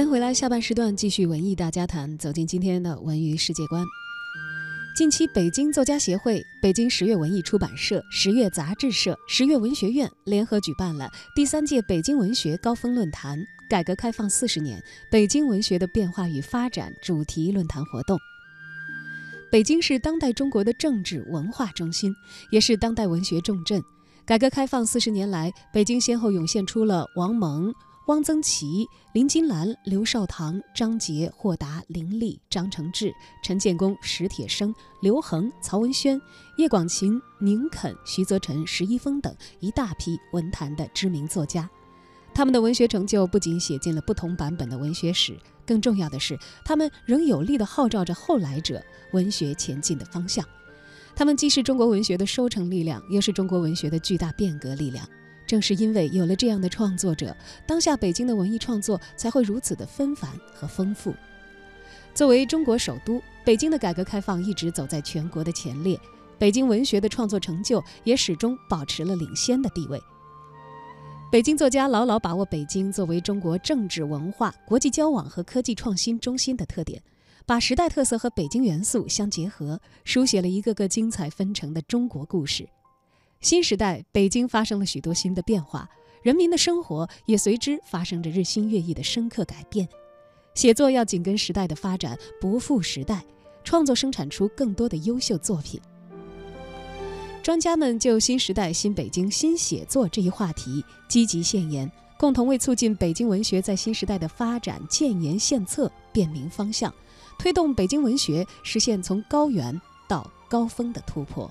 欢迎回来，下半时段继续文艺大家谈，走进今天的文娱世界观。近期，北京作家协会、北京十月文艺出版社、十月杂志社、十月文学院联合举办了第三届北京文学高峰论坛“改革开放四十年，北京文学的变化与发展”主题论坛活动。北京是当代中国的政治文化中心，也是当代文学重镇。改革开放四十年来，北京先后涌现出了王蒙。汪曾祺、林金兰、刘绍棠、张杰、霍达、林立、张承志、陈建功、史铁生、刘恒、曹文轩、叶广芩、宁肯、徐则臣、石一峰等一大批文坛的知名作家，他们的文学成就不仅写进了不同版本的文学史，更重要的是，他们仍有力地号召着后来者文学前进的方向。他们既是中国文学的收成力量，又是中国文学的巨大变革力量。正是因为有了这样的创作者，当下北京的文艺创作才会如此的纷繁和丰富。作为中国首都，北京的改革开放一直走在全国的前列，北京文学的创作成就也始终保持了领先的地位。北京作家牢牢把握北京作为中国政治文化、国际交往和科技创新中心的特点，把时代特色和北京元素相结合，书写了一个个精彩纷呈的中国故事。新时代，北京发生了许多新的变化，人民的生活也随之发生着日新月异的深刻改变。写作要紧跟时代的发展，不负时代，创作生产出更多的优秀作品。专家们就“新时代、新北京、新写作”这一话题积极献言，共同为促进北京文学在新时代的发展建言献策、辨明方向，推动北京文学实现从高原到高峰的突破。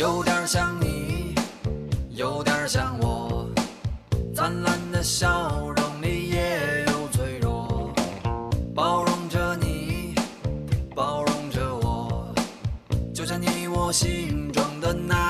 有点像你，有点像我，灿烂的笑容里也有脆弱，包容着你，包容着我，就像你我心中的那